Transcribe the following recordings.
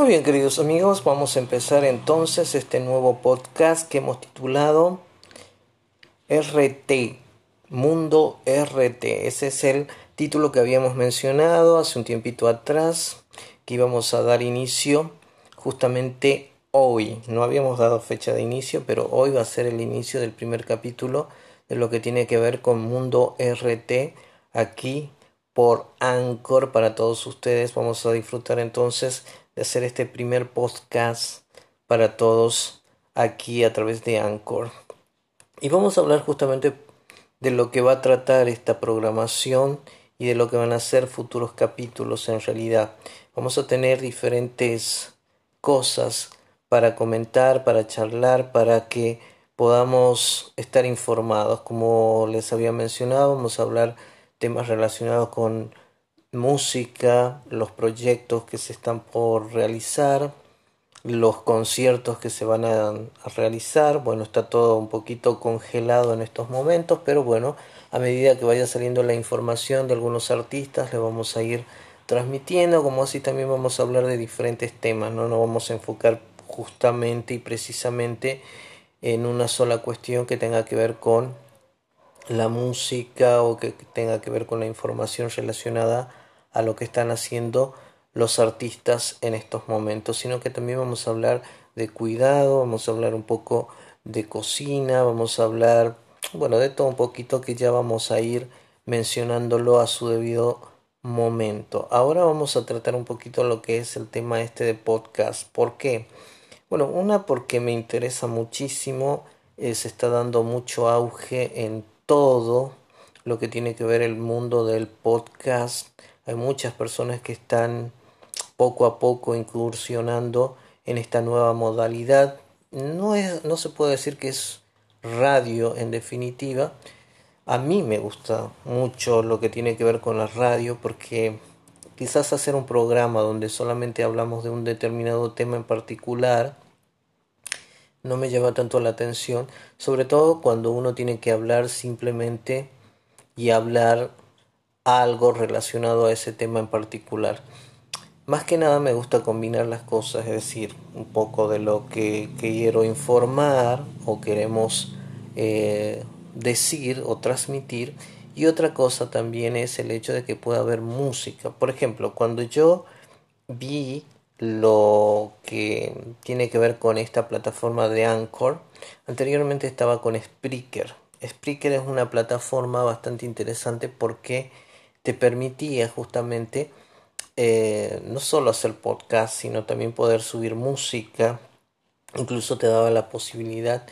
Muy bien, queridos amigos, vamos a empezar entonces este nuevo podcast que hemos titulado RT, Mundo RT. Ese es el título que habíamos mencionado hace un tiempito atrás, que íbamos a dar inicio justamente hoy. No habíamos dado fecha de inicio, pero hoy va a ser el inicio del primer capítulo de lo que tiene que ver con Mundo RT aquí por Anchor para todos ustedes. Vamos a disfrutar entonces hacer este primer podcast para todos aquí a través de Anchor. Y vamos a hablar justamente de lo que va a tratar esta programación y de lo que van a ser futuros capítulos en realidad. Vamos a tener diferentes cosas para comentar, para charlar, para que podamos estar informados. Como les había mencionado, vamos a hablar temas relacionados con música, los proyectos que se están por realizar, los conciertos que se van a, realizar. Bueno, está todo un poquito congelado en estos momentos, pero bueno, a medida que vaya saliendo la información de algunos artistas, le vamos a ir transmitiendo, como así también vamos a hablar de diferentes temas, no nos vamos a enfocar justamente y precisamente en una sola cuestión que tenga que ver con la música o que tenga que ver con la información relacionada a lo que están haciendo los artistas en estos momentos, sino que también vamos a hablar de cuidado, vamos a hablar un poco de cocina, vamos a hablar, bueno, de todo un poquito que ya vamos a ir mencionándolo a su debido momento. Ahora vamos a tratar un poquito lo que es el tema este de podcast. ¿Por qué? Bueno, una porque me interesa muchísimo, eh, se está dando mucho auge en todo lo que tiene que ver el mundo del podcast. Hay muchas personas que están poco a poco incursionando en esta nueva modalidad. No, es, no se puede decir que es radio en definitiva. A mí me gusta mucho lo que tiene que ver con la radio porque quizás hacer un programa donde solamente hablamos de un determinado tema en particular no me llama tanto la atención, sobre todo cuando uno tiene que hablar simplemente y hablar algo relacionado a ese tema en particular. Más que nada me gusta combinar las cosas, es decir, un poco de lo que quiero informar o queremos eh, decir o transmitir y otra cosa también es el hecho de que pueda haber música. Por ejemplo, cuando yo vi lo que tiene que ver con esta plataforma de Anchor. Anteriormente estaba con Spreaker. Spreaker es una plataforma bastante interesante porque te permitía justamente eh, no solo hacer podcast, sino también poder subir música. Incluso te daba la posibilidad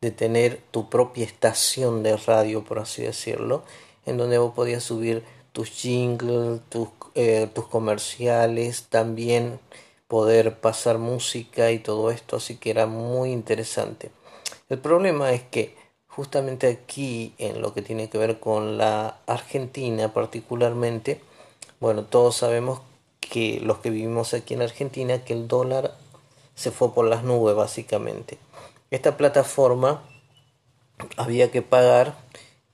de tener tu propia estación de radio, por así decirlo, en donde vos podías subir tus jingles, tus, eh, tus comerciales, también poder pasar música y todo esto, así que era muy interesante. El problema es que justamente aquí, en lo que tiene que ver con la Argentina particularmente, bueno, todos sabemos que los que vivimos aquí en Argentina, que el dólar se fue por las nubes básicamente. Esta plataforma había que pagar,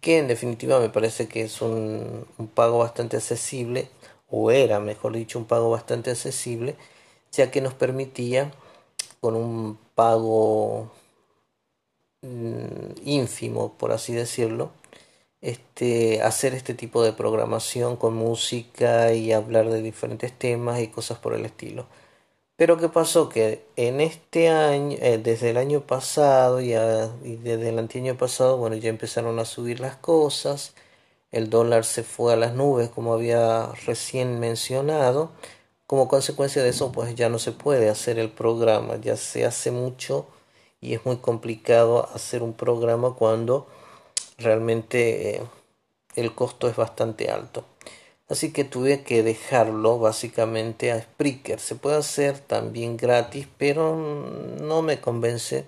que en definitiva me parece que es un, pago bastante accesible, o era, mejor dicho, un pago bastante accesible, ya que nos permitía con un pago ínfimo, por así decirlo, este, hacer este tipo de programación con música y hablar de diferentes temas y cosas por el estilo. Pero ¿qué pasó? Que en este año, eh, desde el año pasado y, desde el año pasado, bueno, ya empezaron a subir las cosas, el dólar se fue a las nubes, como había recién mencionado, como consecuencia de eso, pues ya no se puede hacer el programa, ya se hace mucho y es muy complicado hacer un programa cuando realmente eh, el costo es bastante alto. Así que tuve que dejarlo básicamente a Spreaker. Se puede hacer también gratis, pero no me convence.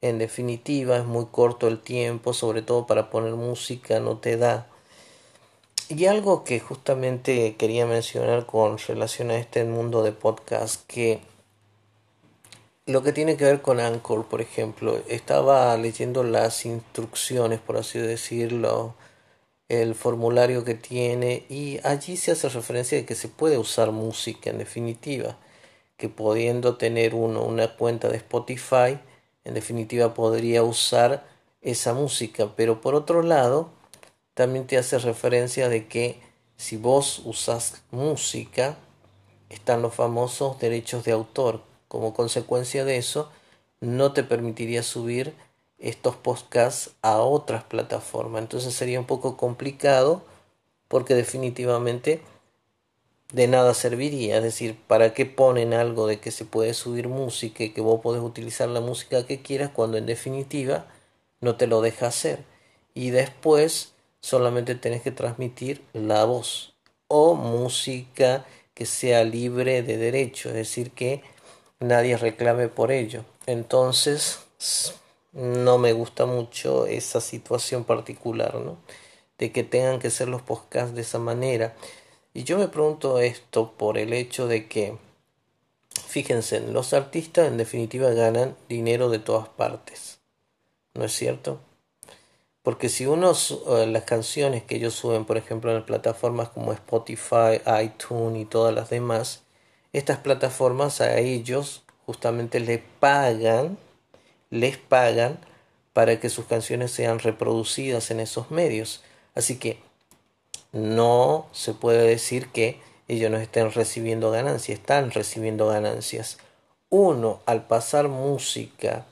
En definitiva, es muy corto el tiempo, sobre todo para poner música, no te da y algo que justamente quería mencionar con relación a este mundo de podcast, que lo que tiene que ver con Anchor, por ejemplo, estaba leyendo las instrucciones, por así decirlo, el formulario que tiene y allí se hace referencia de que se puede usar música en definitiva, que pudiendo tener uno una cuenta de Spotify, en definitiva podría usar esa música, pero por otro lado, también te hace referencia de que si vos usas música, están los famosos derechos de autor. Como consecuencia de eso, no te permitiría subir estos podcasts a otras plataformas. Entonces sería un poco complicado porque definitivamente de nada serviría. Es decir, ¿para qué ponen algo de que se puede subir música y que vos podés utilizar la música que quieras cuando en definitiva no te lo deja hacer? Y después solamente tenés que transmitir la voz o música que sea libre de derecho, es decir, que nadie reclame por ello. Entonces, no me gusta mucho esa situación particular, ¿no? De que tengan que ser los podcasts de esa manera. Y yo me pregunto esto por el hecho de que, fíjense, los artistas en definitiva ganan dinero de todas partes, ¿no es cierto? Porque si uno, eh, las canciones que ellos suben, por ejemplo, en plataformas como Spotify, iTunes y todas las demás, estas plataformas a ellos justamente les pagan, les pagan para que sus canciones sean reproducidas en esos medios. Así que no se puede decir que ellos no estén recibiendo ganancias, están recibiendo ganancias. Uno, al pasar música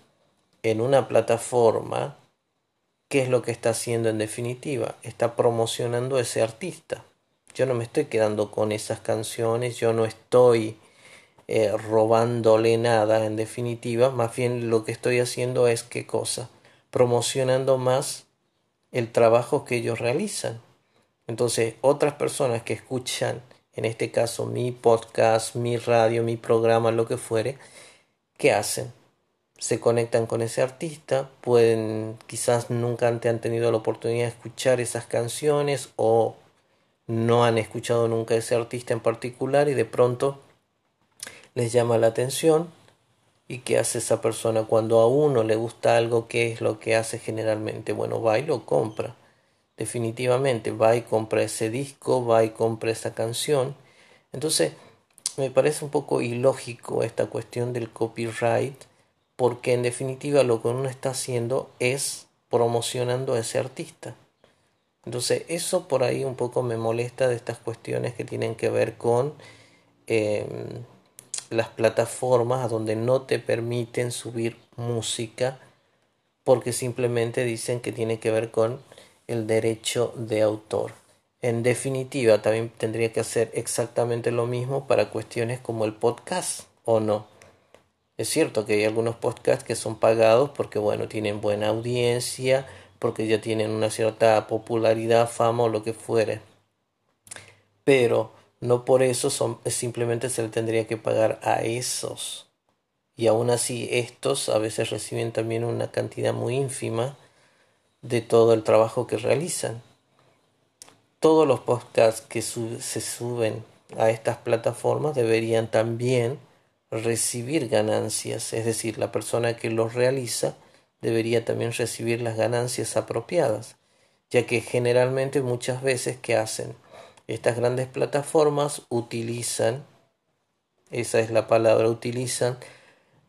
en una plataforma, ¿qué es lo que está haciendo en definitiva? Está promocionando a ese artista. Yo no me estoy quedando con esas canciones, yo no estoy eh, robándole nada en definitiva, más bien lo que estoy haciendo es qué cosa? Promocionando más el trabajo que ellos realizan. Entonces, otras personas que escuchan, en este caso mi podcast, mi radio, mi programa, lo que fuere, ¿qué hacen? se conectan con ese artista, pueden quizás nunca han tenido la oportunidad de escuchar esas canciones o no han escuchado nunca ese artista en particular y de pronto les llama la atención. Y qué hace esa persona cuando a uno le gusta algo, qué es lo que hace generalmente, bueno, va y lo compra, definitivamente, va y compra ese disco, va y compra esa canción, entonces me parece un poco ilógico esta cuestión del copyright porque en definitiva lo que uno está haciendo es promocionando a ese artista. Entonces eso por ahí un poco me molesta de estas cuestiones que tienen que ver con em, las plataformas a donde no te permiten subir música porque simplemente dicen que tiene que ver con el derecho de autor. En definitiva, también tendría que hacer exactamente lo mismo para cuestiones como el podcast, ¿o no? Es cierto que hay algunos podcasts que son pagados porque, bueno, tienen buena audiencia, porque ya tienen una cierta popularidad, fama o lo que fuere. Pero no por eso son, simplemente se le tendría que pagar a esos. Y aún así estos a veces reciben también una cantidad muy ínfima de todo el trabajo que realizan. Todos los podcasts que se suben a estas plataformas deberían también recibir ganancias, es decir, la persona que los realiza debería también recibir las ganancias apropiadas, ya que generalmente muchas veces que hacen estas grandes plataformas utilizan, esa es la palabra, utilizan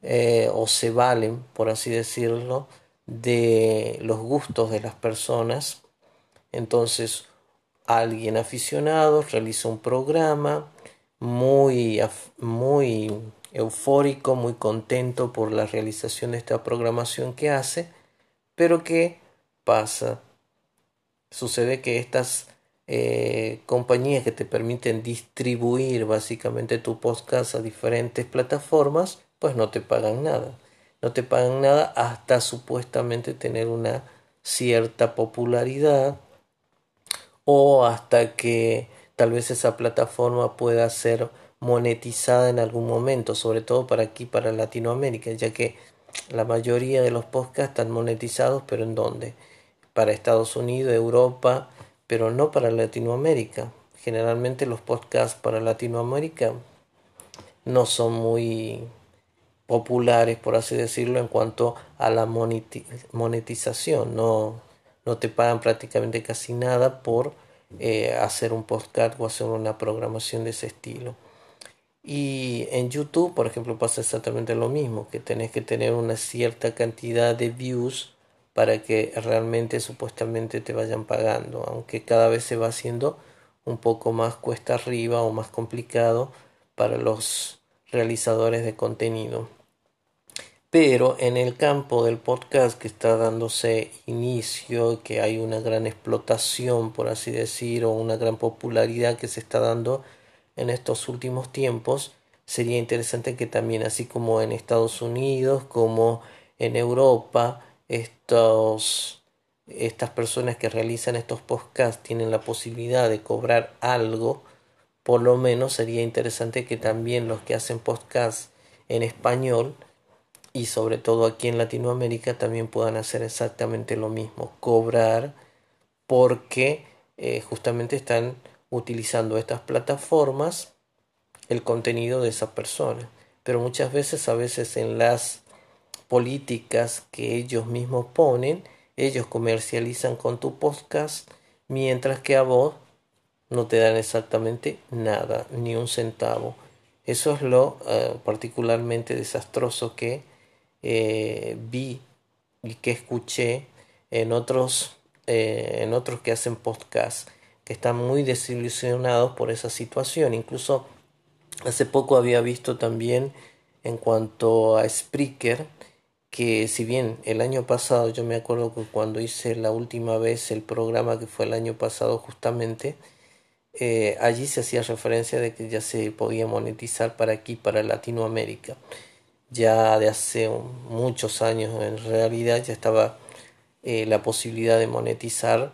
eh, o se valen, por así decirlo, de los gustos de las personas. Entonces, alguien aficionado realiza un programa muy, muy eufórico, muy contento por la realización de esta programación que hace, pero ¿qué pasa? Sucede que estas eh, compañías que te permiten distribuir básicamente tu podcast a diferentes plataformas, pues no te pagan nada. No te pagan nada hasta supuestamente tener una cierta popularidad o hasta que tal vez esa plataforma pueda ser monetizada en algún momento, sobre todo para aquí, para Latinoamérica, ya que la mayoría de los podcasts están monetizados, pero ¿en dónde? Para Estados Unidos, Europa, pero no para Latinoamérica. Generalmente los podcasts para Latinoamérica no son muy populares, por así decirlo, en cuanto a la monetización. No, no te pagan prácticamente casi nada por eh, hacer un podcast o hacer una programación de ese estilo. Y en YouTube, por ejemplo, pasa exactamente lo mismo, que tenés que tener una cierta cantidad de views para que realmente supuestamente te vayan pagando, aunque cada vez se va haciendo un poco más cuesta arriba o más complicado para los realizadores de contenido. Pero en el campo del podcast que está dándose inicio, que hay una gran explotación, por así decir, o una gran popularidad que se está dando en estos últimos tiempos, sería interesante que también, así como en Estados Unidos, como en Europa, estos, estas personas que realizan estos podcasts tienen la posibilidad de cobrar algo, por lo menos sería interesante que también los que hacen podcasts en español y sobre todo aquí en Latinoamérica también puedan hacer exactamente lo mismo, cobrar porque eh, justamente están utilizando estas plataformas el contenido de esa persona. Pero muchas veces, a veces en las políticas que ellos mismos ponen, ellos comercializan con tu podcast, mientras que a vos no te dan exactamente nada, ni un centavo. Eso es lo eh, particularmente desastroso que eh, vi y que escuché en otros, eh, en otros que hacen podcast, están muy desilusionados por esa situación. Incluso hace poco había visto también en cuanto a Spreaker, que si bien el año pasado, yo me acuerdo que cuando hice la última vez el programa que fue el año pasado justamente, eh, allí se hacía referencia de que ya se podía monetizar para aquí, para Latinoamérica. Ya de hace muchos años en realidad ya estaba eh, la posibilidad de monetizar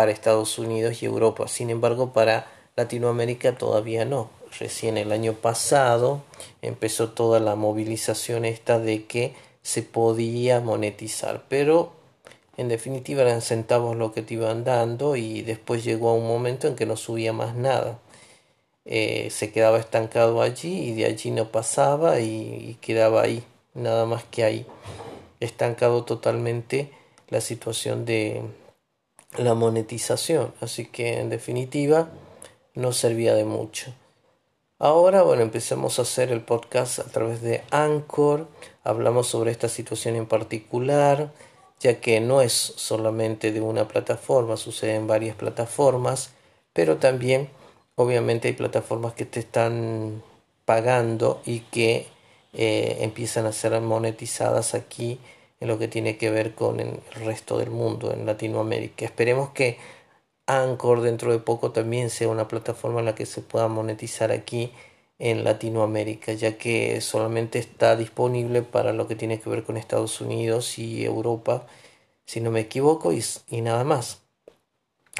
para Estados Unidos y Europa. Sin embargo, para Latinoamérica todavía no. Recién el año pasado empezó toda la movilización esta de que se podía monetizar, pero en definitiva eran centavos lo que te iban dando y después llegó a un momento en que no subía más nada. Eh, se quedaba estancado allí y de allí no pasaba y, quedaba ahí, nada más que ahí, estancado totalmente la situación de la monetización, así que en definitiva no servía de mucho. Ahora, bueno, empecemos a hacer el podcast a través de Anchor. Hablamos sobre esta situación en particular, ya que no es solamente de una plataforma, sucede en varias plataformas, pero también, obviamente, hay plataformas que te están pagando y que eh, empiezan a ser monetizadas aquí en lo que tiene que ver con el resto del mundo, en Latinoamérica. Esperemos que Anchor dentro de poco también sea una plataforma en la que se pueda monetizar aquí en Latinoamérica, ya que solamente está disponible para lo que tiene que ver con Estados Unidos y Europa, si no me equivoco, y, y nada más.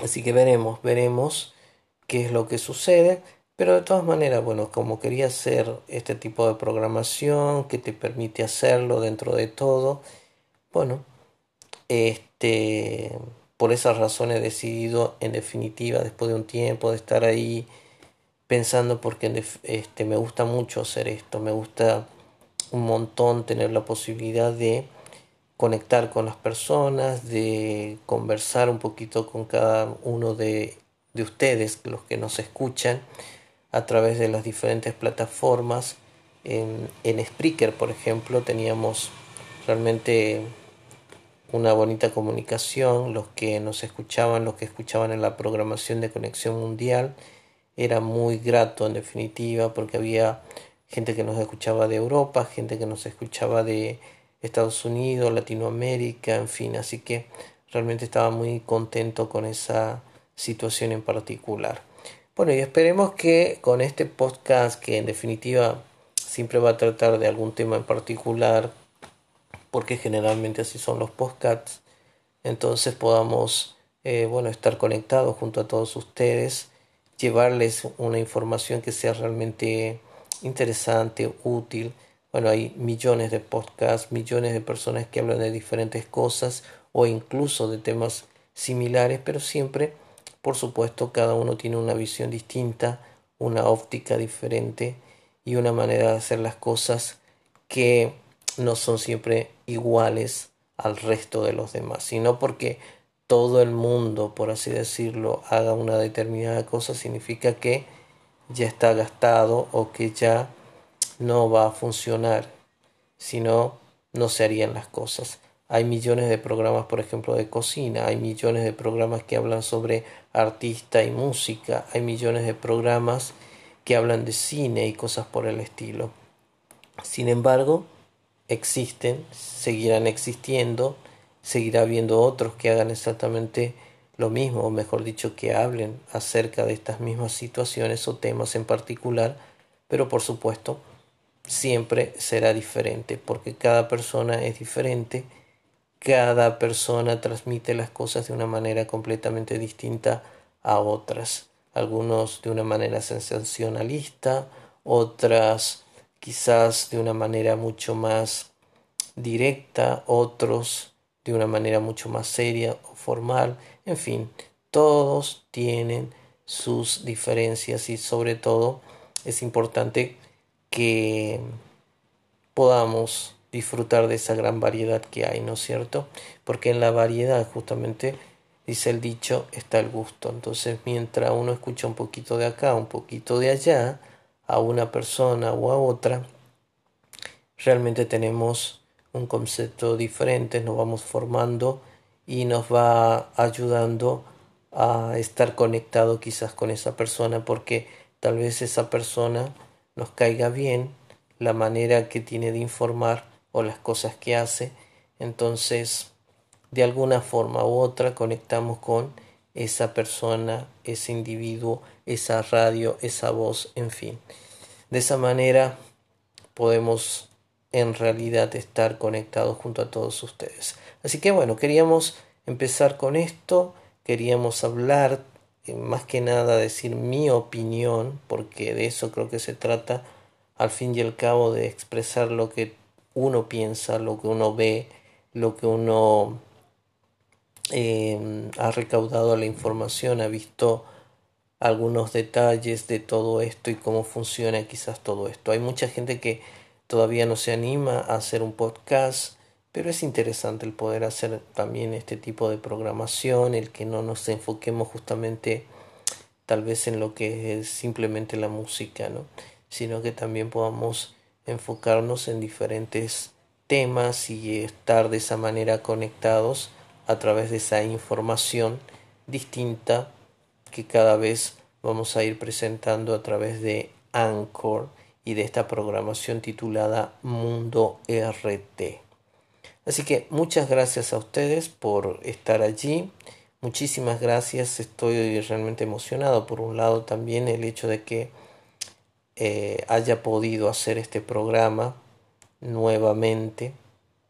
Así que veremos, veremos qué es lo que sucede. Pero de todas maneras, bueno, como quería hacer este tipo de programación que te permite hacerlo dentro de todo, bueno, este por esa razón he decidido, en definitiva, después de un tiempo de estar ahí pensando, porque este, me gusta mucho hacer esto, me gusta un montón tener la posibilidad de conectar con las personas, de conversar un poquito con cada uno de, de ustedes, los que nos escuchan, a través de las diferentes plataformas. En, en Spreaker, por ejemplo, teníamos realmente una bonita comunicación, los que nos escuchaban, los que escuchaban en la programación de Conexión Mundial, era muy grato en definitiva porque había gente que nos escuchaba de Europa, gente que nos escuchaba de Estados Unidos, Latinoamérica, en fin, así que realmente estaba muy contento con esa situación en particular. Bueno, y esperemos que con este podcast, que en definitiva siempre va a tratar de algún tema en particular, porque generalmente así son los podcasts, entonces podamos eh, bueno, estar conectados junto a todos ustedes, llevarles una información que sea realmente interesante, útil. Bueno, hay millones de podcasts, millones de personas que hablan de diferentes cosas o incluso de temas similares, pero siempre, por supuesto, cada uno tiene una visión distinta, una óptica diferente y una manera de hacer las cosas que no son siempre iguales al resto de los demás, sino porque todo el mundo, por así decirlo, haga una determinada cosa, significa que ya está gastado o que ya no va a funcionar, si no, no se harían las cosas. Hay millones de programas, por ejemplo, de cocina, hay millones de programas que hablan sobre artista y música, hay millones de programas que hablan de cine y cosas por el estilo. Sin embargo, existen, seguirán existiendo, seguirá habiendo otros que hagan exactamente lo mismo, o mejor dicho, que hablen acerca de estas mismas situaciones o temas en particular, pero por supuesto siempre será diferente, porque cada persona es diferente, cada persona transmite las cosas de una manera completamente distinta a otras, algunos de una manera sensacionalista, otras quizás de una manera mucho más directa, otros de una manera mucho más seria o formal, en fin, todos tienen sus diferencias y sobre todo es importante que podamos disfrutar de esa gran variedad que hay, ¿no es cierto? Porque en la variedad justamente dice el dicho está el gusto. Entonces mientras uno escucha un poquito de acá, un poquito de allá, a una persona o a otra, realmente tenemos un concepto diferente, nos vamos formando y nos va ayudando a estar conectado quizás con esa persona porque tal vez esa persona nos caiga bien la manera que tiene de informar o las cosas que hace. Entonces de alguna forma u otra conectamos con esa persona, ese individuo, esa radio, esa voz, en fin. De esa manera podemos en realidad estar conectados junto a todos ustedes. Así que bueno, queríamos empezar con esto, queríamos hablar, eh, más que nada decir mi opinión, porque de eso creo que se trata al fin y al cabo de expresar lo que uno piensa, lo que uno ve, lo que uno Em, ha recaudado la información, ha visto algunos detalles de todo esto y cómo funciona quizás todo esto. Hay mucha gente que todavía no se anima a hacer un podcast, pero es interesante el poder hacer también este tipo de programación, el que no nos enfoquemos justamente tal vez en lo que es simplemente la música, ¿no? sino que también podamos enfocarnos en diferentes temas y estar de esa manera conectados a través de esa información distinta que cada vez vamos a ir presentando a través de Anchor y de esta programación titulada Mundo RT. Así que muchas gracias a ustedes por estar allí. Muchísimas gracias. Estoy realmente emocionado. Por un lado también el hecho de que eh, haya podido hacer este programa nuevamente.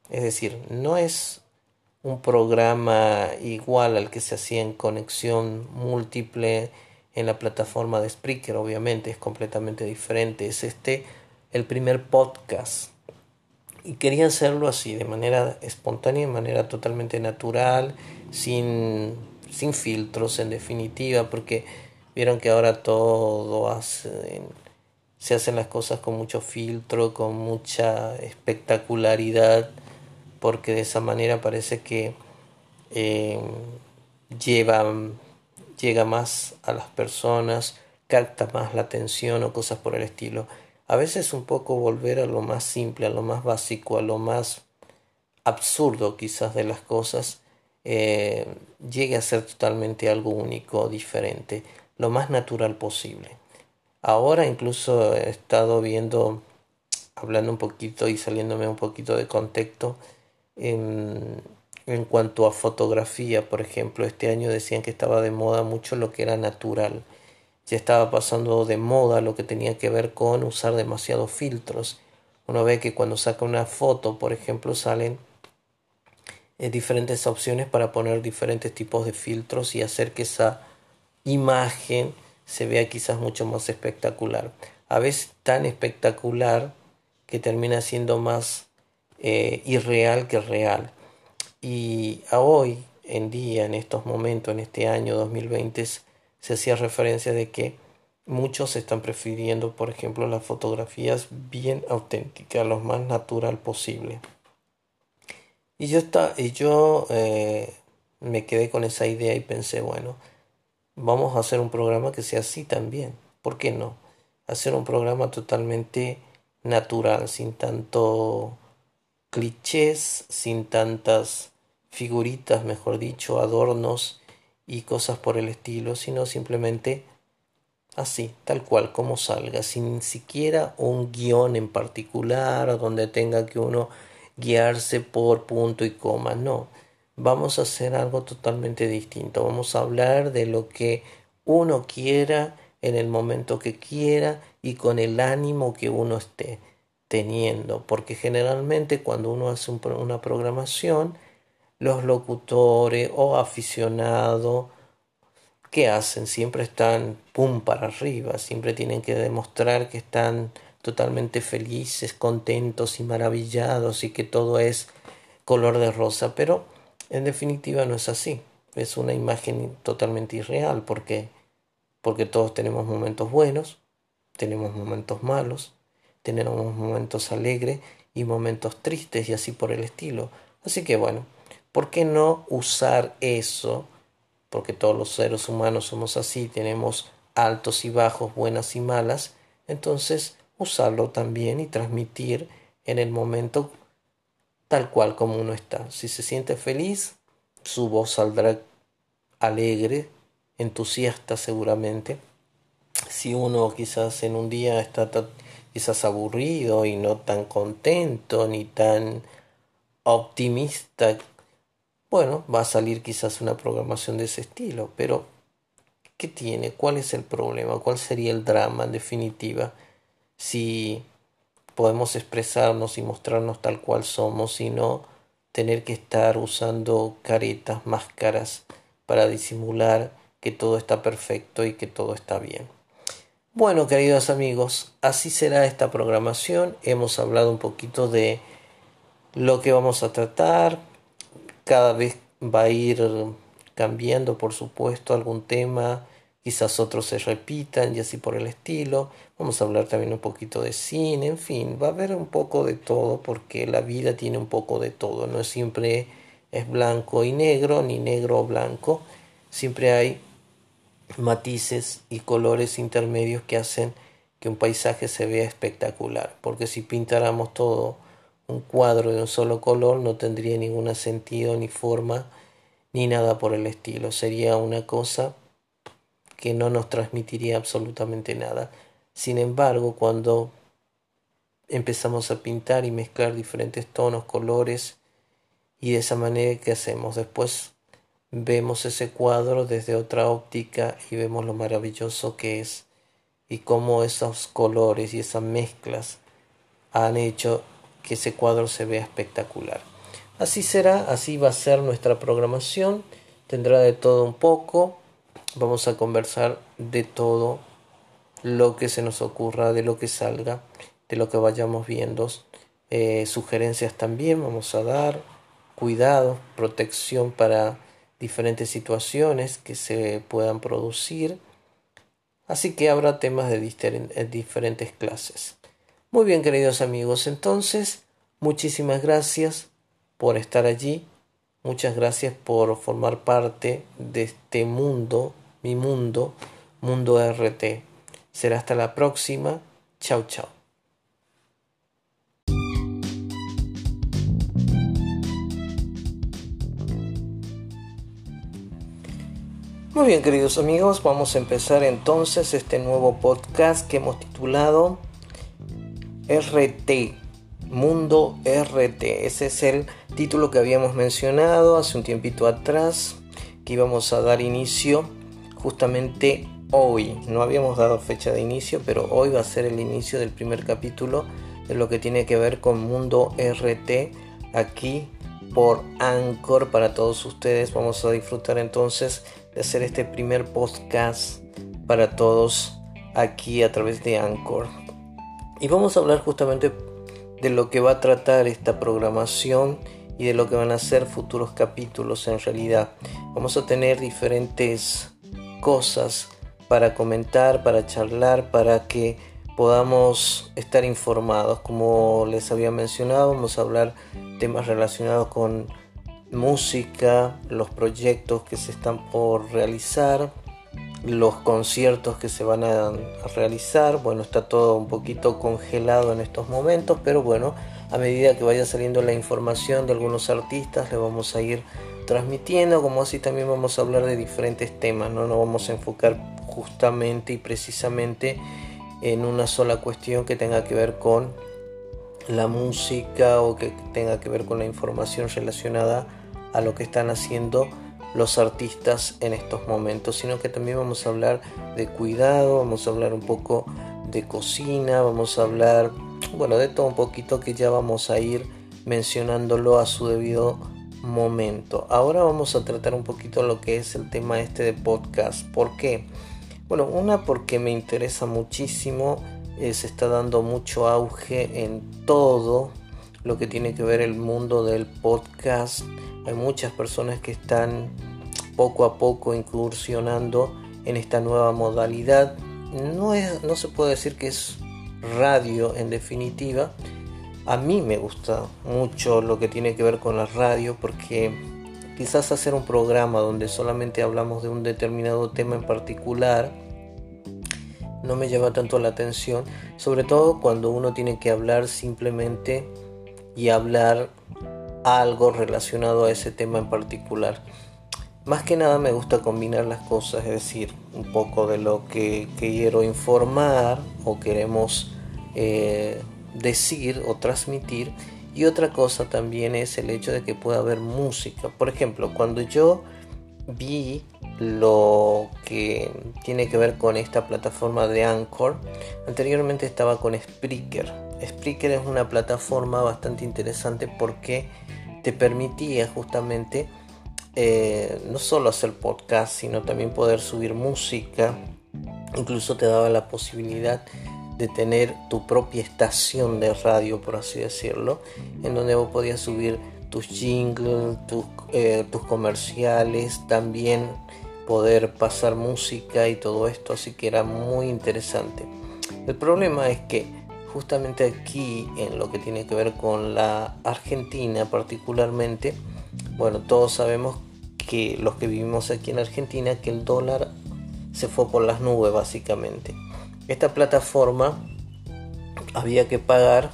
Es decir, no es un programa igual al que se hacía en conexión múltiple en la plataforma de Spreaker, obviamente es completamente diferente. Es este el primer podcast. Y quería hacerlo así, de manera espontánea, de manera totalmente natural, sin, sin filtros en definitiva, porque vieron que ahora todo se hacen las cosas con mucho filtro, con mucha espectacularidad porque de esa manera parece que eh, lleva, llega más a las personas, capta más la atención o cosas por el estilo. A veces un poco volver a lo más simple, a lo más básico, a lo más absurdo quizás de las cosas, eh, llegue a ser totalmente algo único, diferente, lo más natural posible. Ahora incluso he estado viendo, hablando un poquito y saliéndome un poquito de contexto, en, cuanto a fotografía, por ejemplo, este año decían que estaba de moda mucho lo que era natural. Ya estaba pasando de moda lo que tenía que ver con usar demasiados filtros. Uno ve que cuando saca una foto, por ejemplo, salen eh, diferentes opciones para poner diferentes tipos de filtros y hacer que esa imagen se vea quizás mucho más espectacular. A veces tan espectacular que termina siendo más eh, irreal que real. Y a hoy en día, en estos momentos, en este año 2020, se hacía referencia de que muchos están prefiriendo, por ejemplo, las fotografías bien auténticas, lo más natural posible. Y yo, está, y yo eh, me quedé con esa idea y pensé, bueno, vamos a hacer un programa que sea así también. ¿Por qué no? hacer un programa totalmente natural, sin tanto clichés, sin tantas figuritas, mejor dicho, adornos y cosas por el estilo, sino simplemente así, tal cual, como salga, sin siquiera un guion en particular donde tenga que uno guiarse por punto y coma, no. Vamos a hacer algo totalmente distinto. Vamos a hablar de lo que uno quiera en el momento que quiera y con el ánimo que uno esté teniendo, porque generalmente cuando uno hace una programación, los locutores o aficionados, ¿qué hacen? Siempre están pum para arriba, siempre tienen que demostrar que están totalmente felices, contentos y maravillados y que todo es color de rosa, pero en definitiva no es así, es una imagen totalmente irreal porque porque todos tenemos momentos buenos, tenemos momentos malos, tenemos momentos alegres y momentos tristes y así por el estilo. Así que bueno, ¿por qué no usar eso? Porque todos los seres humanos somos así, tenemos altos y bajos, buenas y malas, entonces usarlo también y transmitir en el momento tal cual como uno está. Si se siente feliz, su voz saldrá alegre, entusiasta seguramente. Si uno quizás en un día está quizás aburrido y no tan contento ni tan optimista, bueno, va a salir quizás una programación de ese estilo, pero ¿qué tiene? ¿Cuál es el problema? ¿Cuál sería el drama en definitiva? Si podemos expresarnos y mostrarnos tal cual somos y no tener que estar usando caretas, máscaras para disimular que todo está perfecto y que todo está bien. Bueno, queridos amigos, así será esta programación. Hemos hablado un poquito de lo que vamos a tratar. Cada vez va a ir cambiando, por supuesto, algún tema. Quizás otros se repitan y así por el estilo. Vamos a hablar también un poquito de cine, en fin, va a haber un poco de todo porque la vida tiene un poco de todo. No siempre es blanco y negro, ni negro o blanco. Siempre hay matices y colores intermedios que hacen que un paisaje se vea espectacular, porque si pintáramos todo un cuadro de un solo color no tendría ningún sentido ni forma ni nada por el estilo, sería una cosa que no nos transmitiría absolutamente nada. Sin embargo, cuando empezamos a pintar y mezclar diferentes tonos, colores, y de esa manera que hacemos después vemos ese cuadro desde otra óptica y vemos lo maravilloso que es y cómo esos colores y esas mezclas han hecho que ese cuadro se vea espectacular. Así será, así va a ser nuestra programación, tendrá de todo un poco, vamos a conversar de todo lo que se nos ocurra, de lo que salga, de lo que vayamos viendo, eh, sugerencias también vamos a dar, cuidado, protección para diferentes situaciones que se puedan producir. Así que habrá temas de diferentes clases. Muy bien, queridos amigos, entonces, muchísimas gracias por estar allí. Muchas gracias por formar parte de este mundo, mi mundo, mundo RT. Será hasta la próxima. Chao, chao. Muy bien queridos amigos, vamos a empezar entonces este nuevo podcast que hemos titulado RT, Mundo RT. Ese es el título que habíamos mencionado hace un tiempito atrás, que íbamos a dar inicio justamente hoy. No habíamos dado fecha de inicio, pero hoy va a ser el inicio del primer capítulo de lo que tiene que ver con Mundo RT aquí por Anchor para todos ustedes. Vamos a disfrutar entonces de hacer este primer podcast para todos aquí a través de Anchor. Y vamos a hablar justamente de lo que va a tratar esta programación y de lo que van a ser futuros capítulos en realidad. Vamos a tener diferentes cosas para comentar, para charlar, para que podamos estar informados. Como les había mencionado, vamos a hablar temas relacionados con música, los proyectos que se están por realizar, los conciertos que se van a, realizar. Bueno, está todo un poquito congelado en estos momentos, pero bueno, a medida que vaya saliendo la información de algunos artistas, le vamos a ir transmitiendo, como así también vamos a hablar de diferentes temas, no nos vamos a enfocar justamente y precisamente en una sola cuestión que tenga que ver con la música o que tenga que ver con la información relacionada a lo que están haciendo los artistas en estos momentos, sino que también vamos a hablar de cuidado, vamos a hablar un poco de cocina, vamos a hablar, bueno, de todo un poquito que ya vamos a ir mencionándolo a su debido momento. Ahora vamos a tratar un poquito lo que es el tema este de podcast. ¿Por qué? Bueno, una porque me interesa muchísimo, eh, se está dando mucho auge en todo lo que tiene que ver el mundo del podcast. Hay muchas personas que están poco a poco incursionando en esta nueva modalidad. No, es, no se puede decir que es radio en definitiva. A mí me gusta mucho lo que tiene que ver con la radio porque quizás hacer un programa donde solamente hablamos de un determinado tema en particular no me llama tanto la atención, sobre todo cuando uno tiene que hablar simplemente y hablar algo relacionado a ese tema en particular. Más que nada me gusta combinar las cosas, es decir, un poco de lo que, quiero informar o queremos eh, decir o transmitir. Y otra cosa también es el hecho de que pueda haber música. Por ejemplo, cuando yo vi lo que tiene que ver con esta plataforma de Anchor, anteriormente estaba con Spreaker Spreaker es una plataforma bastante interesante porque te permitía justamente eh, no solo hacer podcast, sino también poder subir música. Incluso te daba la posibilidad de tener tu propia estación de radio, por así decirlo, en donde vos podías subir tus jingles, tus, eh, tus comerciales, también poder pasar música y todo esto, así que era muy interesante. El problema es que justamente aquí en lo que tiene que ver con la Argentina particularmente, bueno, todos sabemos que los que vivimos aquí en Argentina, que el dólar se fue por las nubes básicamente. Esta plataforma había que pagar,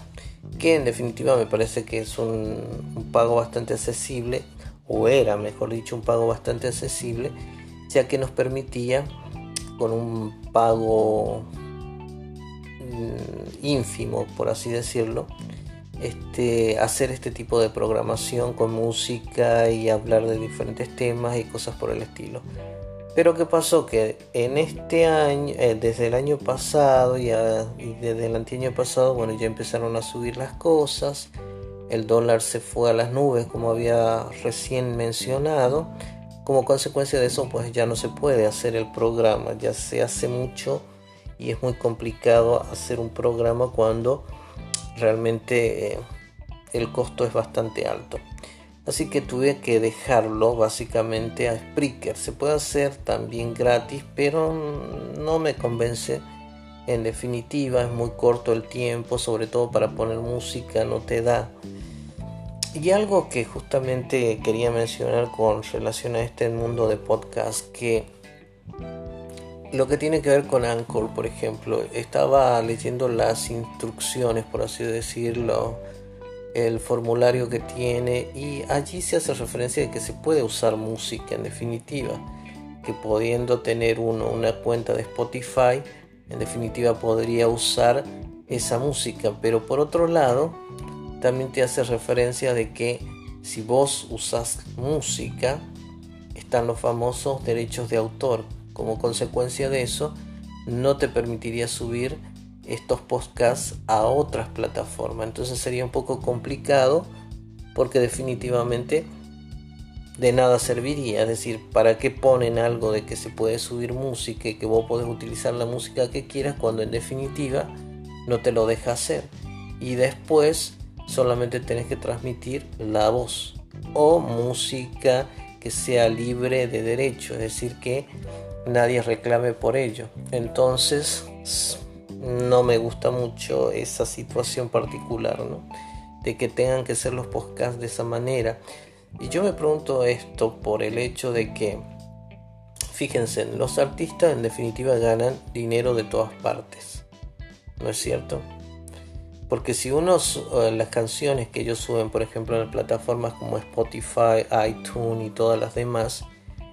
que en definitiva me parece que es un, pago bastante accesible, o era mejor dicho un pago bastante accesible, ya que nos permitía con un pago Mm, ínfimo, por así decirlo, este, hacer este tipo de programación con música y hablar de diferentes temas y cosas por el estilo. Pero ¿qué pasó? Que en este año, eh, desde el año pasado y, desde el año pasado, bueno, ya empezaron a subir las cosas, el dólar se fue a las nubes, como había recién mencionado. Como consecuencia de eso, pues ya no se puede hacer el programa, ya se hace mucho y es muy complicado hacer un programa cuando realmente eh, el costo es bastante alto. Así que tuve que dejarlo básicamente a Spreaker. Se puede hacer también gratis, pero no me convence. En definitiva, es muy corto el tiempo, sobre todo para poner música, no te da. Y algo que justamente quería mencionar con relación a este mundo de podcast, que lo que tiene que ver con Anchor, por ejemplo, estaba leyendo las instrucciones, por así decirlo, el formulario que tiene y allí se hace referencia de que se puede usar música en definitiva, que pudiendo tener uno una cuenta de Spotify, en definitiva podría usar esa música, pero por otro lado también te hace referencia de que si vos usas música, están los famosos derechos de autor, como consecuencia de eso, no te permitiría subir estos podcasts a otras plataformas. Entonces sería un poco complicado porque definitivamente de nada serviría. Es decir, ¿para qué ponen algo de que se puede subir música y que vos podés utilizar la música que quieras cuando en definitiva no te lo deja hacer? Y después solamente tenés que transmitir la voz o música que sea libre de derecho. Es decir, que nadie reclame por ello. Entonces, no me gusta mucho esa situación particular, ¿no? De que tengan que ser los podcasts de esa manera. Y yo me pregunto esto por el hecho de que fíjense, los artistas en definitiva ganan dinero de todas partes. ¿No es cierto? Porque si uno eh, las canciones que ellos suben, por ejemplo, en plataformas como Spotify, iTunes y todas las demás,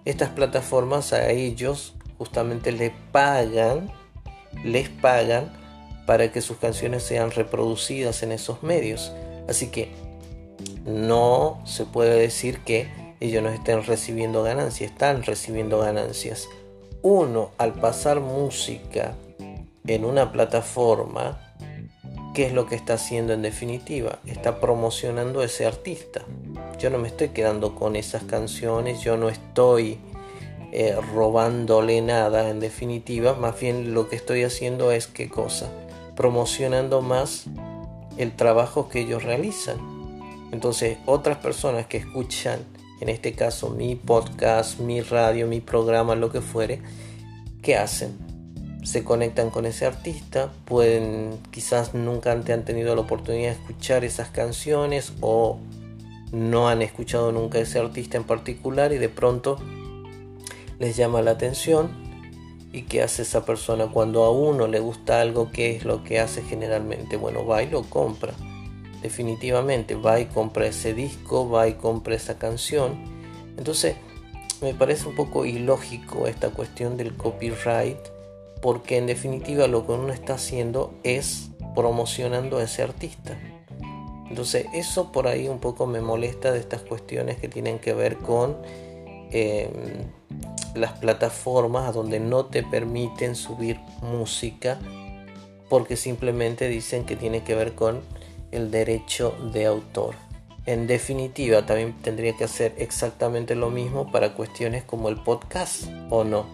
estas plataformas a ellos justamente les pagan, les pagan para que sus canciones sean reproducidas en esos medios. Así que no se puede decir que ellos no estén recibiendo ganancias, están recibiendo ganancias. Uno, al pasar música en una plataforma, ¿qué es lo que está haciendo en definitiva? Está promocionando a ese artista. Yo no me estoy quedando con esas canciones, yo no estoy eh, robándole nada en definitiva, más bien lo que estoy haciendo es qué cosa? Promocionando más el trabajo que ellos realizan. Entonces otras personas que escuchan, en este caso mi podcast, mi radio, mi programa, lo que fuere, ¿qué hacen? se conectan con ese artista, pueden quizás nunca han tenido la oportunidad de escuchar esas canciones o no han escuchado nunca ese artista en particular y de pronto les llama la atención y qué hace esa persona cuando a uno le gusta algo, qué es lo que hace generalmente, bueno, va y lo compra. Definitivamente va y compra ese disco, va y compra esa canción. Entonces, me parece un poco ilógico esta cuestión del copyright porque en definitiva lo que uno está haciendo es promocionando a ese artista. Entonces eso por ahí un poco me molesta de estas cuestiones que tienen que ver con em, las plataformas donde no te permiten subir música porque simplemente dicen que tiene que ver con el derecho de autor. En definitiva, también tendría que hacer exactamente lo mismo para cuestiones como el podcast o no.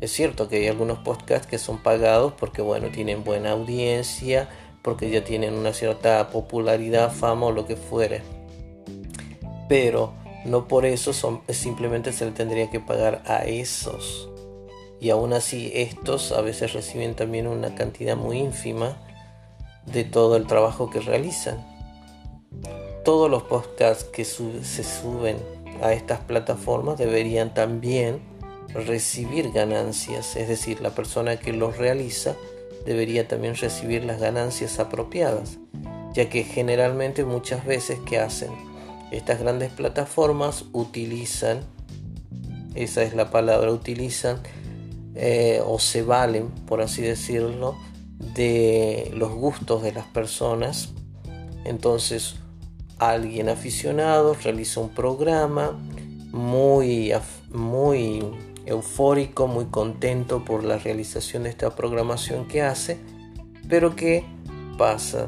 Es cierto que hay algunos podcasts que son pagados porque bueno, tienen buena audiencia, porque ya tienen una cierta popularidad, fama o lo que fuere. Pero no por eso son, simplemente se le tendría que pagar a esos. Y aún así estos a veces reciben también una cantidad muy ínfima de todo el trabajo que realizan. Todos los podcasts que se suben a estas plataformas deberían también recibir ganancias, es decir, la persona que los realiza debería también recibir las ganancias apropiadas, ya que generalmente muchas veces que hacen estas grandes plataformas utilizan, esa es la palabra, utilizan eh, o se valen, por así decirlo, de los gustos de las personas. Entonces, alguien aficionado realiza un programa muy, muy eufórico, muy contento por la realización de esta programación que hace, pero ¿qué pasa?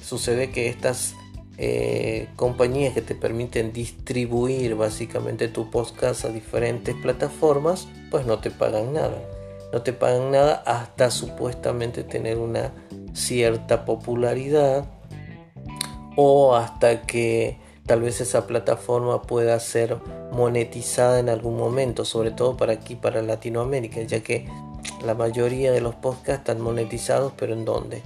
Sucede que estas eh, compañías que te permiten distribuir básicamente tu podcast a diferentes plataformas, pues no te pagan nada. No te pagan nada hasta supuestamente tener una cierta popularidad o hasta que tal vez esa plataforma pueda ser monetizada en algún momento, sobre todo para aquí, para Latinoamérica, ya que la mayoría de los podcasts están monetizados, pero ¿en dónde?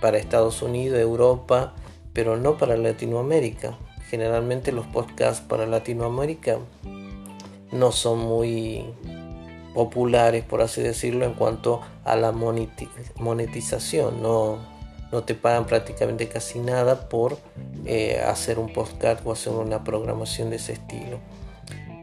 Para Estados Unidos, Europa, pero no para Latinoamérica. Generalmente los podcasts para Latinoamérica no son muy populares, por así decirlo, en cuanto a la monetización. No, no te pagan prácticamente casi nada por eh, hacer un podcast o hacer una programación de ese estilo.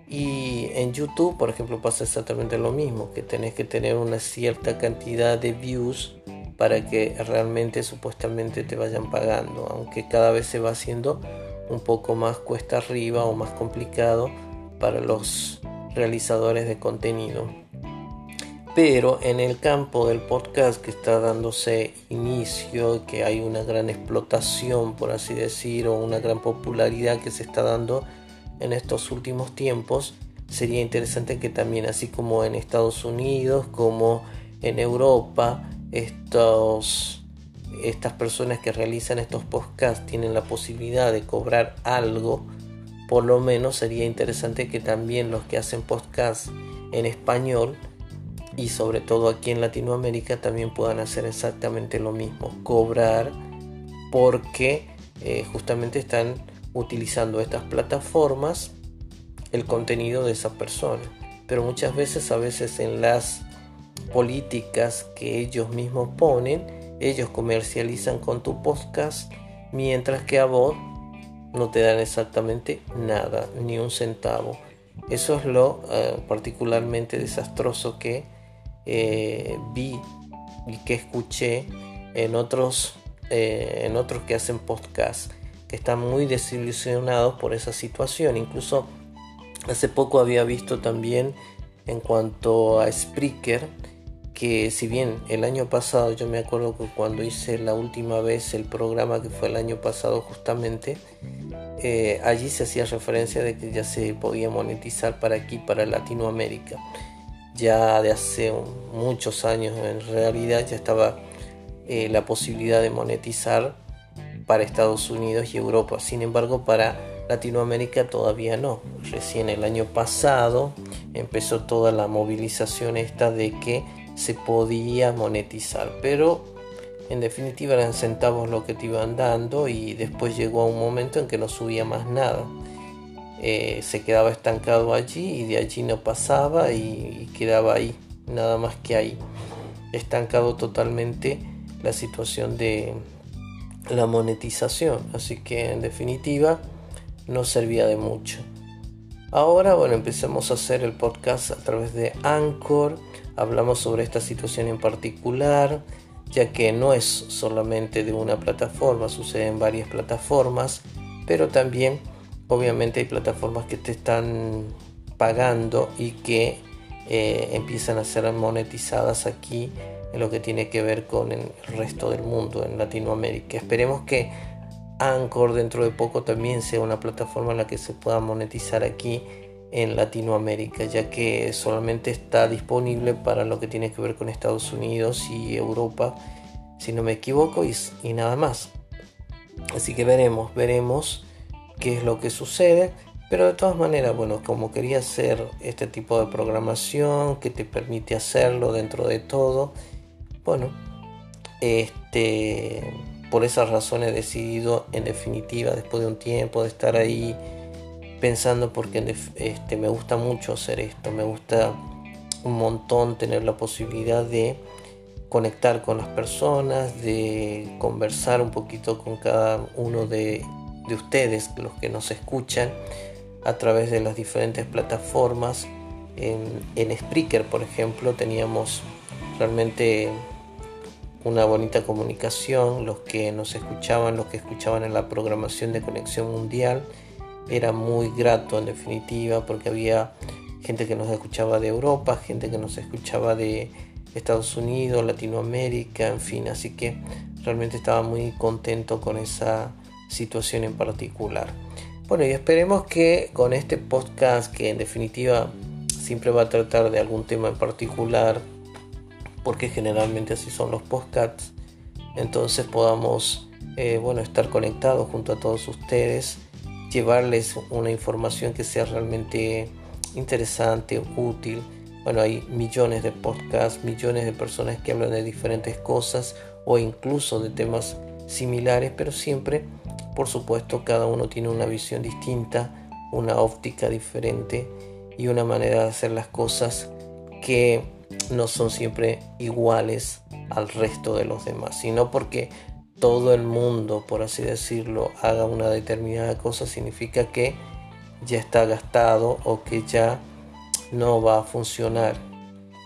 Y en YouTube, por ejemplo, pasa exactamente lo mismo, que tenés que tener una cierta cantidad de views para que realmente supuestamente te vayan pagando, aunque cada vez se va haciendo un poco más cuesta arriba o más complicado para los realizadores de contenido. Pero en el campo del podcast que está dándose inicio, que hay una gran explotación, por así decir, o una gran popularidad que se está dando en estos últimos tiempos, sería interesante que también, así como en Estados Unidos, como en Europa, estos, estas personas que realizan estos podcasts tienen la posibilidad de cobrar algo, por lo menos sería interesante que también los que hacen podcasts en español, y sobre todo aquí en Latinoamérica también puedan hacer exactamente lo mismo, cobrar porque eh, justamente están utilizando estas plataformas el contenido de esa persona. pero muchas veces, a veces en las políticas que ellos mismos ponen, ellos comercializan con tu podcast, mientras que a vos no te dan exactamente nada, ni un centavo. Eso es lo eh, particularmente desastroso que eh, vi y que escuché en otros, eh, en otros que hacen podcast, que están muy desilusionados por esa situación. Incluso hace poco había visto también en cuanto a Spreaker, que si bien el año pasado, yo me acuerdo que cuando hice la última vez el programa que fue el año pasado justamente, eh, allí se hacía referencia de que ya se podía monetizar para aquí, para Latinoamérica. Ya de hace muchos años en realidad ya estaba eh, la posibilidad de monetizar para Estados Unidos y Europa. Sin embargo, para Latinoamérica todavía no. Recién el año pasado empezó toda la movilización esta de que se podía monetizar, pero en definitiva eran centavos lo que te iban dando y después llegó a un momento en que no subía más nada. Eh, se quedaba estancado allí y de allí no pasaba y, quedaba ahí, nada más que ahí, estancado totalmente la situación de la monetización, así que en definitiva no servía de mucho. Ahora, bueno, empecemos a hacer el podcast a través de Anchor hablamos sobre esta situación en particular, ya que no es solamente de una plataforma, sucede en varias plataformas, pero también obviamente hay plataformas que te están pagando y que eh, empiezan a ser monetizadas aquí en lo que tiene que ver con el resto del mundo, en Latinoamérica. Esperemos que Anchor dentro de poco también sea una plataforma en la que se pueda monetizar aquí en Latinoamérica, ya que solamente está disponible para lo que tiene que ver con Estados Unidos y Europa, si no me equivoco, y, nada más. Así que veremos, veremos qué es lo que sucede. Pero de todas maneras, bueno, como quería hacer este tipo de programación que te permite hacerlo dentro de todo, bueno, este, por esas razones he decidido, en definitiva, después de un tiempo de estar ahí pensando porque este, me gusta mucho hacer esto, me gusta un montón tener la posibilidad de conectar con las personas, de conversar un poquito con cada uno de, ustedes, los que nos escuchan, a través de las diferentes plataformas. En, en Spreaker, por ejemplo, teníamos realmente una bonita comunicación, los que nos escuchaban, los que escuchaban en la programación de Conexión Mundial era muy grato en definitiva porque había gente que nos escuchaba de Europa, gente que nos escuchaba de Estados Unidos, Latinoamérica, en fin, así que realmente estaba muy contento con esa situación en particular. Bueno, y esperemos que con este podcast, que en definitiva siempre va a tratar de algún tema en particular, porque generalmente así son los podcasts, entonces podamos eh, bueno, estar conectados junto a todos ustedes llevarles una información que sea realmente interesante, útil. Bueno, hay millones de podcasts, millones de personas que hablan de diferentes cosas o incluso de temas similares, pero siempre, por supuesto, cada uno tiene una visión distinta, una óptica diferente y una manera de hacer las cosas que no son siempre iguales al resto de los demás, sino porque todo el mundo, por así decirlo, haga una determinada cosa, significa que ya está gastado o que ya no va a funcionar.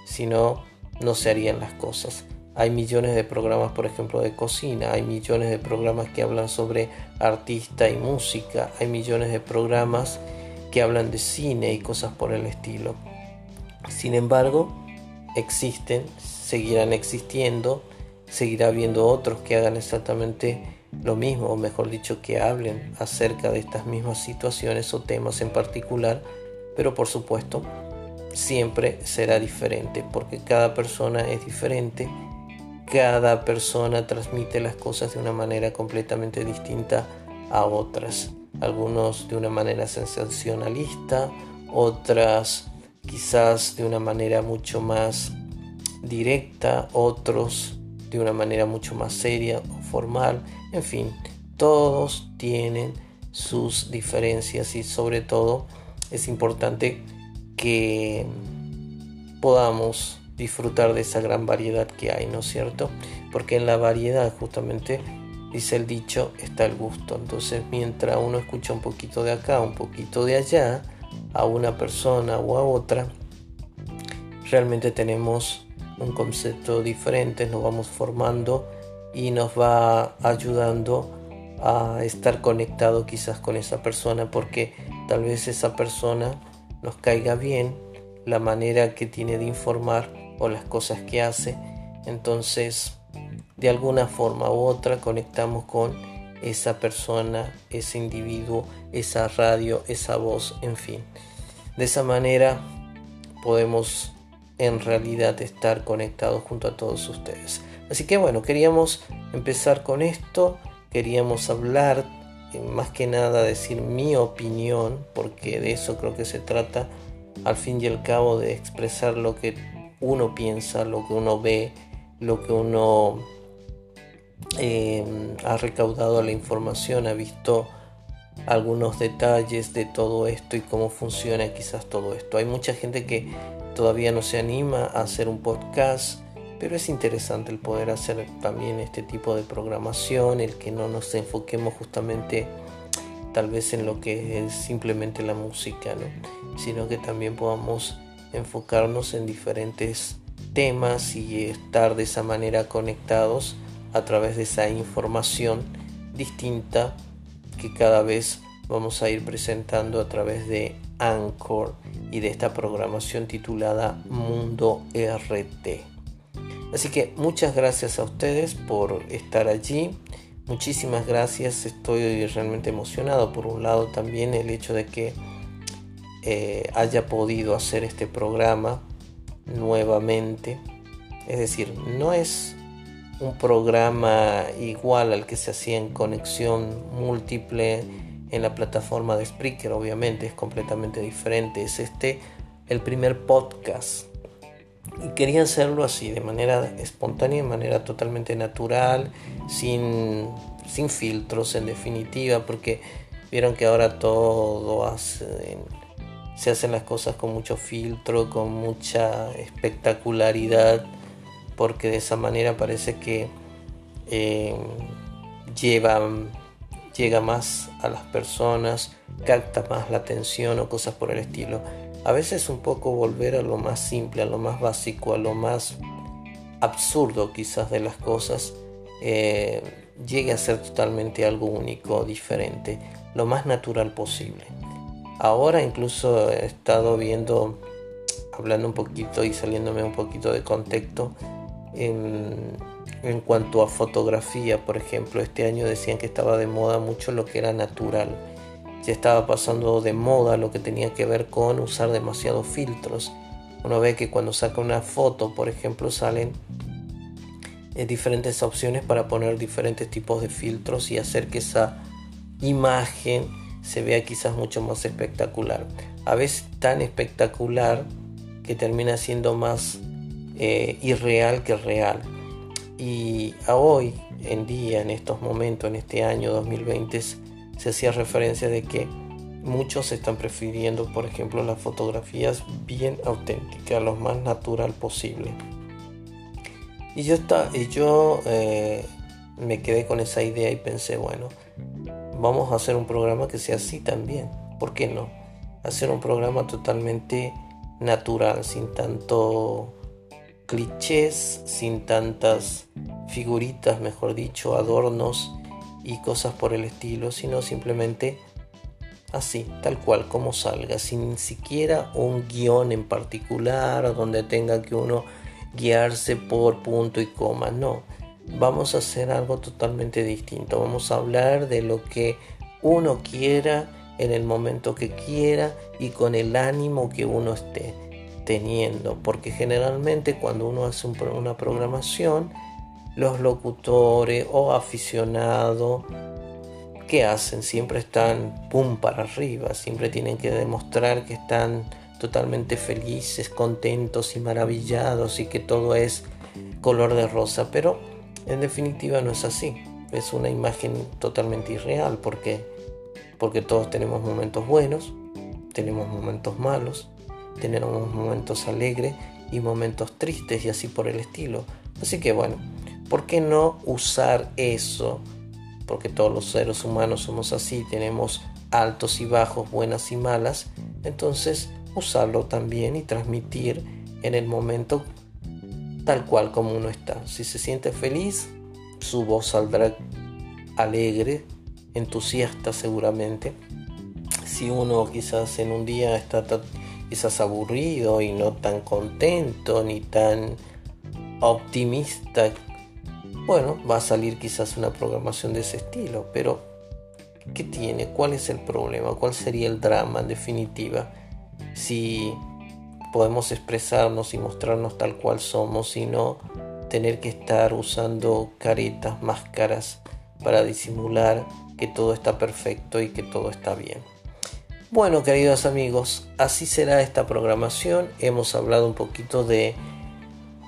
Si no, no se harían las cosas. Hay millones de programas, por ejemplo, de cocina, hay millones de programas que hablan sobre artista y música, hay millones de programas que hablan de cine y cosas por el estilo. Sin embargo, existen, seguirán existiendo seguirá habiendo otros que hagan exactamente lo mismo, o mejor dicho, que hablen acerca de estas mismas situaciones o temas en particular, pero por supuesto siempre será diferente, porque cada persona es diferente, cada persona transmite las cosas de una manera completamente distinta a otras, algunos de una manera sensacionalista, otras quizás de una manera mucho más directa, otros de una manera mucho más seria o formal. En fin, todos tienen sus diferencias y sobre todo es importante que podamos disfrutar de esa gran variedad que hay, ¿no es cierto? Porque en la variedad justamente dice el dicho, está el gusto. Entonces, mientras uno escucha un poquito de acá, un poquito de allá, a una persona o a otra, realmente tenemos un concepto diferente, nos vamos formando y nos va ayudando a estar conectado quizás con esa persona porque tal vez esa persona nos caiga bien la manera que tiene de informar o las cosas que hace entonces de alguna forma u otra conectamos con esa persona, ese individuo, esa radio, esa voz, en fin. De esa manera podemos en realidad estar conectados junto a todos ustedes. Así que bueno, queríamos empezar con esto, queríamos hablar, eh, más que nada decir mi opinión, porque de eso creo que se trata al fin y al cabo de expresar lo que uno piensa, lo que uno ve, lo que uno eh, ha recaudado la información, ha visto algunos detalles de todo esto y cómo funciona quizás todo esto. Hay mucha gente que todavía no se anima a hacer un podcast, pero es interesante el poder hacer también este tipo de programación, el que no nos enfoquemos justamente tal vez en lo que es simplemente la música, sino que también podamos enfocarnos en diferentes temas y estar de esa manera conectados a través de esa información distinta que cada vez vamos a ir presentando a través de Anchor y de esta programación titulada Mundo RT. Así que muchas gracias a ustedes por estar allí. Muchísimas gracias, estoy realmente emocionado. Por un lado también el hecho de que eh, haya podido hacer este programa nuevamente. Es decir, no es un programa igual al que se hacía en conexión múltiple en la plataforma de Spreaker, obviamente es completamente diferente. Es este el primer podcast. Y quería hacerlo así, de manera espontánea, de manera totalmente natural, sin, sin filtros en definitiva, porque vieron que ahora todo se hacen las cosas con mucho filtro, con mucha espectacularidad, porque de esa manera parece que eh, llega más a las personas, capta más la atención o cosas por el estilo. A veces un poco volver a lo más simple, a lo más básico, a lo más absurdo quizás de las cosas, eh, llegue a ser totalmente algo único, diferente, lo más natural posible. Ahora incluso he estado viendo, hablando un poquito y saliéndome un poquito de contexto, en, en, cuanto a fotografía, por ejemplo, este año decían que estaba de moda mucho lo que era natural. Ya estaba pasando de moda lo que tenía que ver con usar demasiados filtros. Uno ve que cuando saca una foto, por ejemplo, salen eh, diferentes opciones para poner diferentes tipos de filtros y hacer que esa imagen se vea quizás mucho más espectacular. A veces tan espectacular que termina siendo más eh, irreal que real. Y a hoy en día, en estos momentos, en este año 2020, se hacía referencia de que muchos están prefiriendo, por ejemplo, las fotografías bien auténticas, lo más natural posible. Y yo, está, y yo eh, me quedé con esa idea y pensé, bueno, vamos a hacer un programa que sea así también. ¿Por qué no? Hacer un programa totalmente natural, sin tanto clichés, sin tantas figuritas, mejor dicho, adornos y cosas por el estilo, sino simplemente así, tal cual, como salga, sin siquiera un guion en particular donde tenga que uno guiarse por punto y coma, no vamos a hacer algo totalmente distinto. Vamos a hablar de lo que uno quiera en el momento que quiera y con el ánimo que uno esté teniendo. Porque generalmente cuando uno hace una programación, los locutores o aficionados, ¿qué hacen? Siempre están pum para arriba, siempre tienen que demostrar que están totalmente felices, contentos y maravillados y que todo es color de rosa. Pero en definitiva no es así. Es una imagen totalmente irreal porque, porque todos tenemos momentos buenos, tenemos momentos malos, tenemos momentos alegres y momentos tristes y así por el estilo. Así que bueno, ¿por qué no usar eso? Porque todos los seres humanos somos así, tenemos altos y bajos, buenas y malas. Entonces usarlo también y transmitir en el momento tal cual como uno está. Si se siente feliz, su voz saldrá alegre, entusiasta seguramente. Si uno quizás en un día está quizás aburrido y no tan contento ni tan optimista, bueno, va a salir quizás una programación de ese estilo, pero ¿qué tiene? ¿Cuál es el problema? ¿Cuál sería el drama en definitiva? Si podemos expresarnos y mostrarnos tal cual somos y no tener que estar usando caretas, máscaras para disimular que todo está perfecto y que todo está bien. Bueno, queridos amigos, así será esta programación. Hemos hablado un poquito de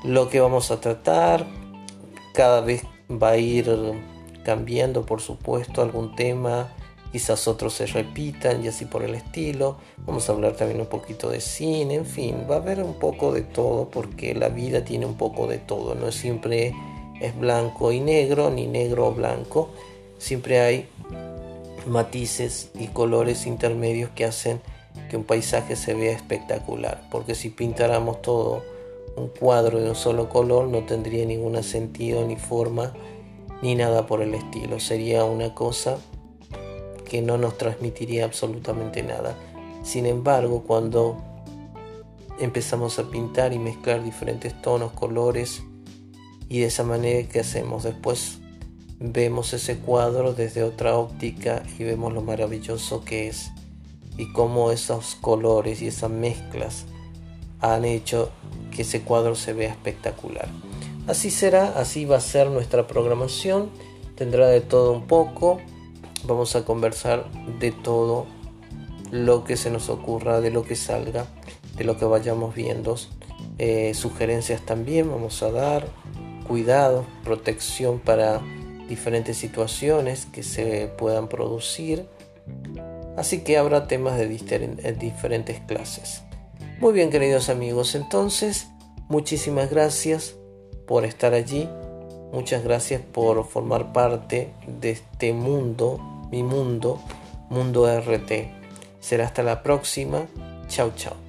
lo que vamos a tratar. Cada vez va a ir cambiando, por supuesto, algún tema. Quizás otros se repitan y así por el estilo. Vamos a hablar también un poquito de cine, en fin, va a haber un poco de todo porque la vida tiene un poco de todo. No siempre es blanco y negro, ni negro o blanco. Siempre hay matices y colores intermedios que hacen que un paisaje se vea espectacular. Porque si pintáramos todo un cuadro de un solo color no tendría ningún sentido ni forma ni nada por el estilo. Sería una cosa que no nos transmitiría absolutamente nada. Sin embargo, cuando empezamos a pintar y mezclar diferentes tonos, colores, y de esa manera que hacemos después vemos ese cuadro desde otra óptica y vemos lo maravilloso que es y cómo esos colores y esas mezclas han hecho que ese cuadro se vea espectacular. Así será, así va a ser nuestra programación, tendrá de todo un poco, vamos a conversar de todo lo que se nos ocurra, de lo que salga, de lo que vayamos viendo, eh, sugerencias también vamos a dar, cuidado, protección para diferentes situaciones que se puedan producir. Así que habrá temas de diferentes clases. Muy bien queridos amigos, entonces muchísimas gracias por estar allí. Muchas gracias por formar parte de este mundo, mi mundo, mundo RT. Será hasta la próxima. Chao, chao.